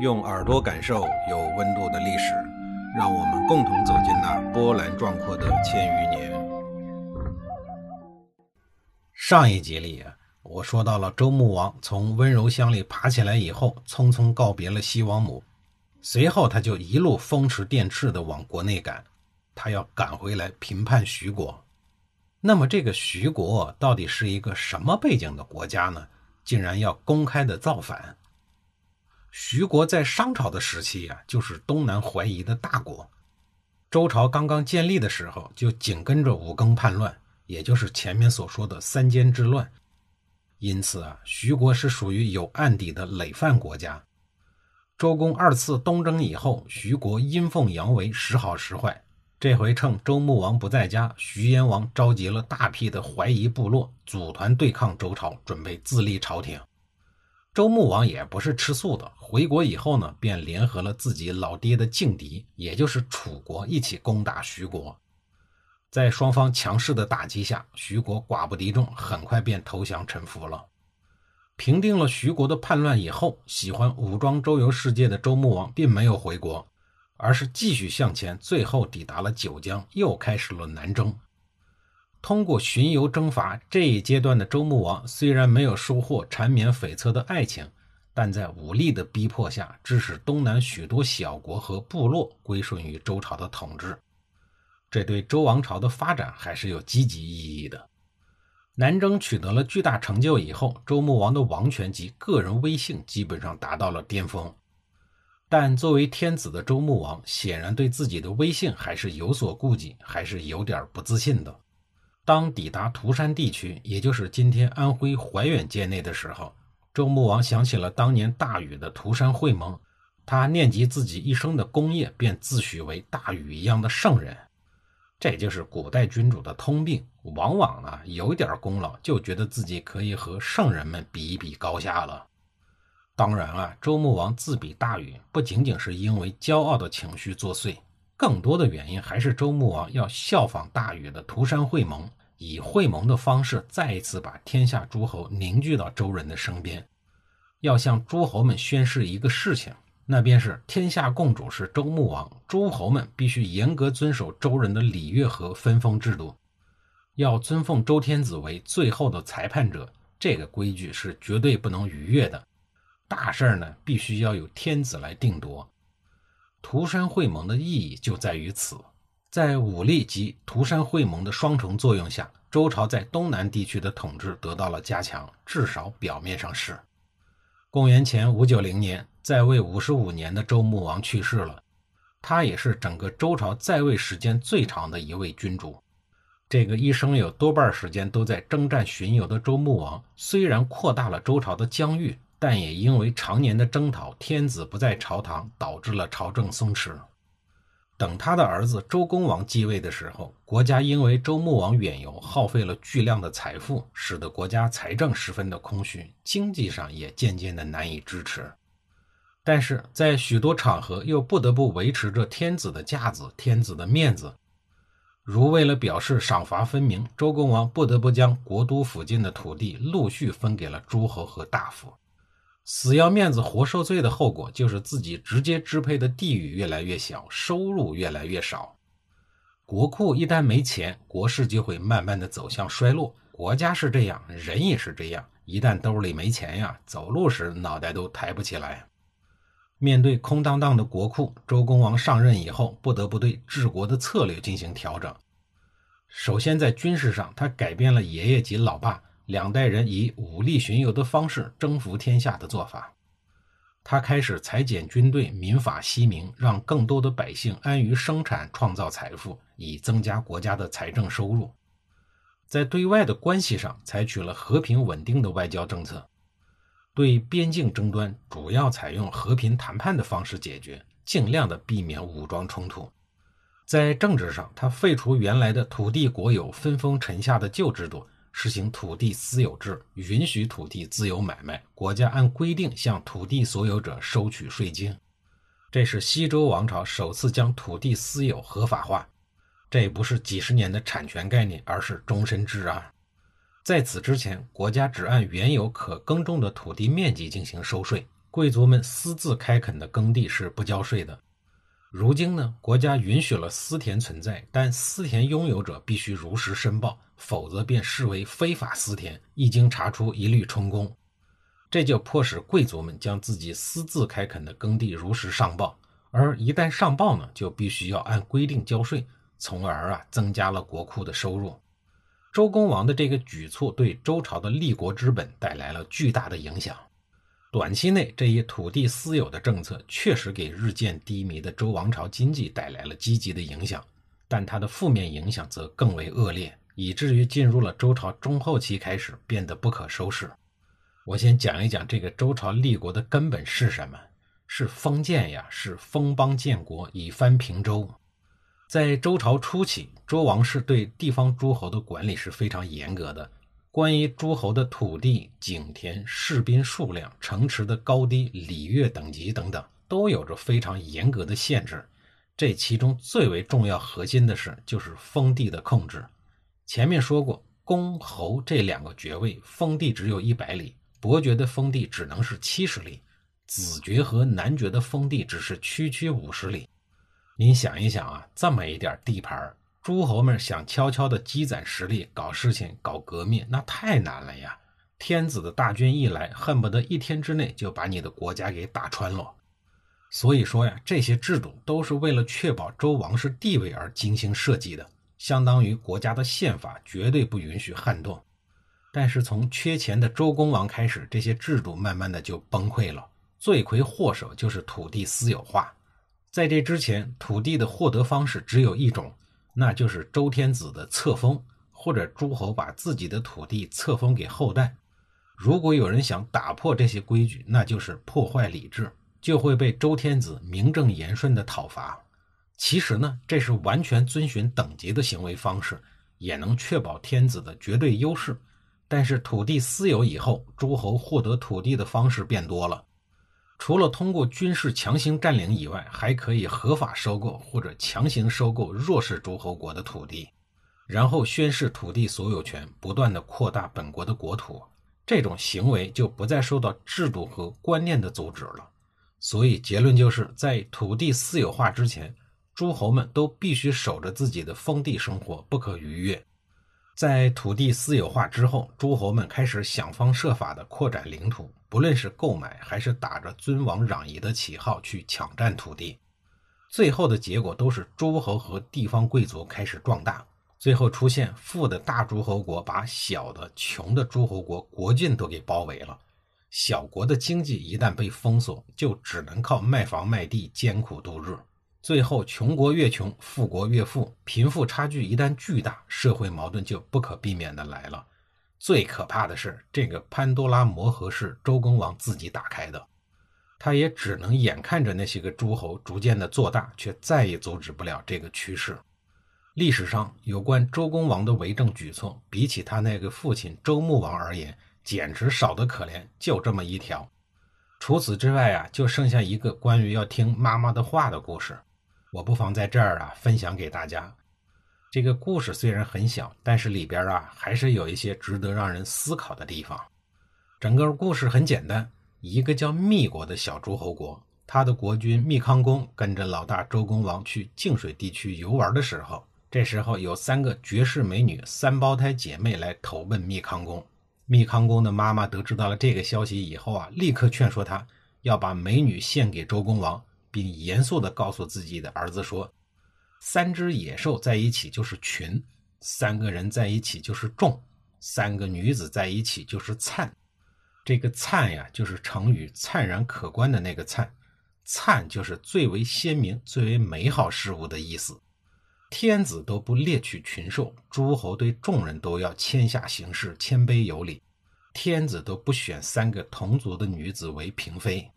用耳朵感受有温度的历史，让我们共同走进那波澜壮阔的千余年。上一集里，我说到了周穆王从温柔乡里爬起来以后，匆匆告别了西王母，随后他就一路风驰电掣地往国内赶，他要赶回来平叛徐国。那么，这个徐国到底是一个什么背景的国家呢？竟然要公开的造反？徐国在商朝的时期呀，就是东南淮夷的大国。周朝刚刚建立的时候，就紧跟着五更叛乱，也就是前面所说的三监之乱。因此啊，徐国是属于有案底的累犯国家。周公二次东征以后，徐国阴奉阳违，时好时坏。这回趁周穆王不在家，徐燕王召集了大批的怀疑部落，组团对抗周朝，准备自立朝廷。周穆王也不是吃素的，回国以后呢，便联合了自己老爹的劲敌，也就是楚国，一起攻打徐国。在双方强势的打击下，徐国寡不敌众，很快便投降臣服了。平定了徐国的叛乱以后，喜欢武装周游世界的周穆王并没有回国。而是继续向前，最后抵达了九江，又开始了南征。通过巡游征伐这一阶段的周穆王，虽然没有收获缠绵悱恻的爱情，但在武力的逼迫下，致使东南许多小国和部落归顺于周朝的统治。这对周王朝的发展还是有积极意义的。南征取得了巨大成就以后，周穆王的王权及个人威信基本上达到了巅峰。但作为天子的周穆王，显然对自己的威信还是有所顾忌，还是有点不自信的。当抵达涂山地区，也就是今天安徽怀远界内的时候，周穆王想起了当年大禹的涂山会盟，他念及自己一生的功业，便自诩为大禹一样的圣人。这就是古代君主的通病，往往呢有点功劳，就觉得自己可以和圣人们比一比高下了。当然啊，周穆王自比大禹，不仅仅是因为骄傲的情绪作祟，更多的原因还是周穆王要效仿大禹的涂山会盟，以会盟的方式再一次把天下诸侯凝聚到周人的身边，要向诸侯们宣示一个事情，那便是天下共主是周穆王，诸侯们必须严格遵守周人的礼乐和分封制度，要尊奉周天子为最后的裁判者，这个规矩是绝对不能逾越的。大事呢，必须要有天子来定夺。涂山会盟的意义就在于此，在武力及涂山会盟的双重作用下，周朝在东南地区的统治得到了加强，至少表面上是。公元前五九零年，在位五十五年的周穆王去世了，他也是整个周朝在位时间最长的一位君主。这个一生有多半时间都在征战巡游的周穆王，虽然扩大了周朝的疆域。但也因为常年的征讨，天子不在朝堂，导致了朝政松弛。等他的儿子周公王继位的时候，国家因为周穆王远游，耗费了巨量的财富，使得国家财政十分的空虚，经济上也渐渐的难以支持。但是在许多场合，又不得不维持着天子的架子、天子的面子。如为了表示赏罚分明，周公王不得不将国都附近的土地陆续分给了诸侯和大夫。死要面子活受罪的后果，就是自己直接支配的地域越来越小，收入越来越少。国库一旦没钱，国势就会慢慢的走向衰落。国家是这样，人也是这样。一旦兜里没钱呀，走路时脑袋都抬不起来。面对空荡荡的国库，周公王上任以后，不得不对治国的策略进行调整。首先，在军事上，他改变了爷爷及老爸。两代人以武力巡游的方式征服天下的做法，他开始裁减军队，民法息民，让更多的百姓安于生产，创造财富，以增加国家的财政收入。在对外的关系上，采取了和平稳定的外交政策，对边境争端主要采用和平谈判的方式解决，尽量的避免武装冲突。在政治上，他废除原来的土地国有分封臣下的旧制度。实行土地私有制，允许土地自由买卖，国家按规定向土地所有者收取税金。这是西周王朝首次将土地私有合法化。这不是几十年的产权概念，而是终身制啊！在此之前，国家只按原有可耕种的土地面积进行收税，贵族们私自开垦的耕地是不交税的。如今呢，国家允许了私田存在，但私田拥有者必须如实申报，否则便视为非法私田，一经查出一律充公。这就迫使贵族们将自己私自开垦的耕地如实上报，而一旦上报呢，就必须要按规定交税，从而啊增加了国库的收入。周公王的这个举措对周朝的立国之本带来了巨大的影响。短期内，这一土地私有的政策确实给日渐低迷的周王朝经济带来了积极的影响，但它的负面影响则更为恶劣，以至于进入了周朝中后期开始变得不可收拾。我先讲一讲这个周朝立国的根本是什么？是封建呀，是封邦建国，以藩平州。在周朝初期，周王室对地方诸侯的管理是非常严格的。关于诸侯的土地、井田、士兵数量、城池的高低、礼乐等级等等，都有着非常严格的限制。这其中最为重要、核心的是，就是封地的控制。前面说过，公侯这两个爵位，封地只有一百里，伯爵的封地只能是七十里，子爵和男爵的封地只是区区五十里。您想一想啊，这么一点地盘，诸侯们想悄悄地积攒实力、搞事情、搞革命，那太难了呀！天子的大军一来，恨不得一天之内就把你的国家给打穿了。所以说呀，这些制度都是为了确保周王室地位而精心设计的，相当于国家的宪法，绝对不允许撼动。但是从缺钱的周公王开始，这些制度慢慢的就崩溃了，罪魁祸首就是土地私有化。在这之前，土地的获得方式只有一种，那就是周天子的册封，或者诸侯把自己的土地册封给后代。如果有人想打破这些规矩，那就是破坏礼制，就会被周天子名正言顺的讨伐。其实呢，这是完全遵循等级的行为方式，也能确保天子的绝对优势。但是土地私有以后，诸侯获得土地的方式变多了。除了通过军事强行占领以外，还可以合法收购或者强行收购弱势诸侯国的土地，然后宣示土地所有权，不断的扩大本国的国土。这种行为就不再受到制度和观念的阻止了。所以结论就是在土地私有化之前，诸侯们都必须守着自己的封地生活，不可逾越。在土地私有化之后，诸侯们开始想方设法地扩展领土，不论是购买还是打着尊王攘夷的旗号去抢占土地，最后的结果都是诸侯和地方贵族开始壮大，最后出现富的大诸侯国把小的穷的诸侯国国境都给包围了，小国的经济一旦被封锁，就只能靠卖房卖地艰苦度日。最后，穷国越穷，富国越富，贫富差距一旦巨大，社会矛盾就不可避免的来了。最可怕的是，这个潘多拉魔盒是周公王自己打开的，他也只能眼看着那些个诸侯逐渐的做大，却再也阻止不了这个趋势。历史上有关周公王的为政举措，比起他那个父亲周穆王而言，简直少得可怜，就这么一条。除此之外啊，就剩下一个关于要听妈妈的话的故事。我不妨在这儿啊分享给大家。这个故事虽然很小，但是里边啊还是有一些值得让人思考的地方。整个故事很简单：一个叫密国的小诸侯国，他的国君密康公跟着老大周公王去泾水地区游玩的时候，这时候有三个绝世美女三胞胎姐妹来投奔密康公。密康公的妈妈得知到了这个消息以后啊，立刻劝说他要把美女献给周公王。并严肃地告诉自己的儿子说：“三只野兽在一起就是群，三个人在一起就是众，三个女子在一起就是灿。这个灿呀，就是成语‘灿然可观’的那个灿，灿就是最为鲜明、最为美好事物的意思。天子都不猎取群兽，诸侯对众人都要谦下行事，谦卑有礼。天子都不选三个同族的女子为嫔妃。”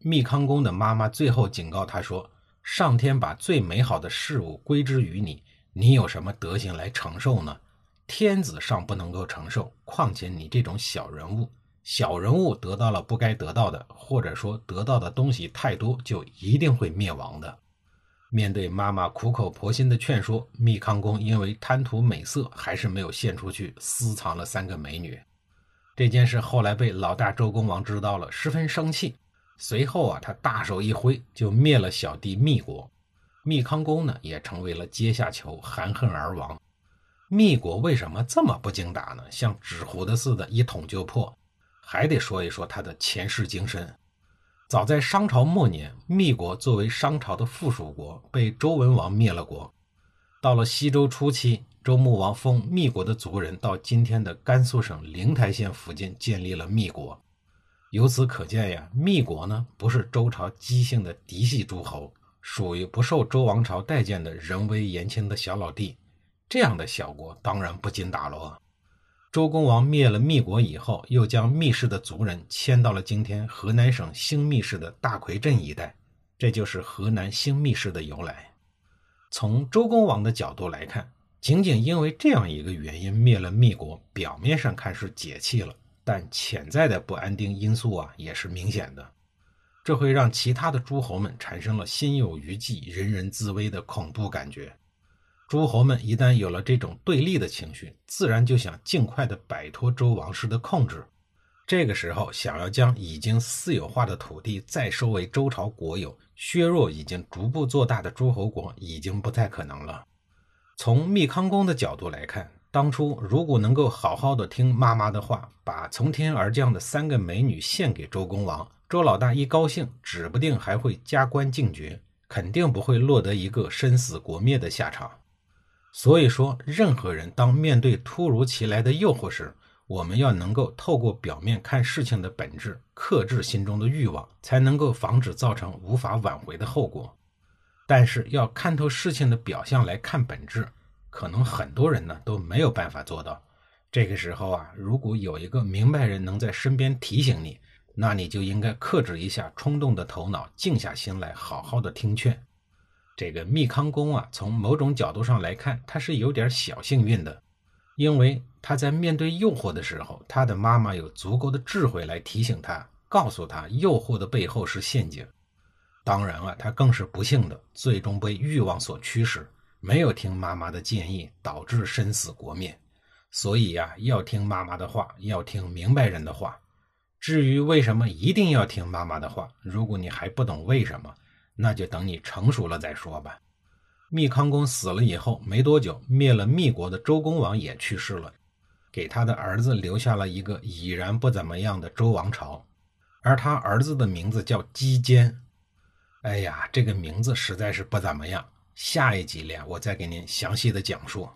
密康公的妈妈最后警告他说：“上天把最美好的事物归之于你，你有什么德行来承受呢？天子尚不能够承受，况且你这种小人物，小人物得到了不该得到的，或者说得到的东西太多，就一定会灭亡的。”面对妈妈苦口婆心的劝说，密康公因为贪图美色，还是没有献出去，私藏了三个美女。这件事后来被老大周公王知道了，十分生气。随后啊，他大手一挥就灭了小弟密国，密康公呢也成为了阶下囚，含恨而亡。密国为什么这么不经打呢？像纸糊的似的，一捅就破。还得说一说他的前世今生。早在商朝末年，密国作为商朝的附属国，被周文王灭了国。到了西周初期，周穆王封密国的族人到今天的甘肃省灵台县附近建立了密国。由此可见呀，密国呢不是周朝姬姓的嫡系诸侯，属于不受周王朝待见的人微言轻的小老弟。这样的小国当然不经打喽。周公王灭了密国以后，又将密氏的族人迁到了今天河南省兴密市的大奎镇一带，这就是河南兴密市的由来。从周公王的角度来看，仅仅因为这样一个原因灭了密国，表面上看是解气了。但潜在的不安定因素啊，也是明显的，这会让其他的诸侯们产生了心有余悸、人人自危的恐怖感觉。诸侯们一旦有了这种对立的情绪，自然就想尽快的摆脱周王室的控制。这个时候，想要将已经私有化的土地再收为周朝国有，削弱已经逐步做大的诸侯国，已经不太可能了。从密康公的角度来看。当初如果能够好好的听妈妈的话，把从天而降的三个美女献给周公王，周老大一高兴，指不定还会加官进爵，肯定不会落得一个生死国灭的下场。所以说，任何人当面对突如其来的诱惑时，我们要能够透过表面看事情的本质，克制心中的欲望，才能够防止造成无法挽回的后果。但是要看透事情的表象来看本质。可能很多人呢都没有办法做到。这个时候啊，如果有一个明白人能在身边提醒你，那你就应该克制一下冲动的头脑，静下心来好好的听劝。这个密康公啊，从某种角度上来看，他是有点小幸运的，因为他在面对诱惑的时候，他的妈妈有足够的智慧来提醒他，告诉他诱惑的背后是陷阱。当然了，他更是不幸的，最终被欲望所驱使。没有听妈妈的建议，导致生死国灭。所以呀，要听妈妈的话，要听明白人的话。至于为什么一定要听妈妈的话，如果你还不懂为什么，那就等你成熟了再说吧。密康公死了以后没多久，灭了密国的周公王也去世了，给他的儿子留下了一个已然不怎么样的周王朝，而他儿子的名字叫姬坚。哎呀，这个名字实在是不怎么样。下一集里，我再给您详细的讲述。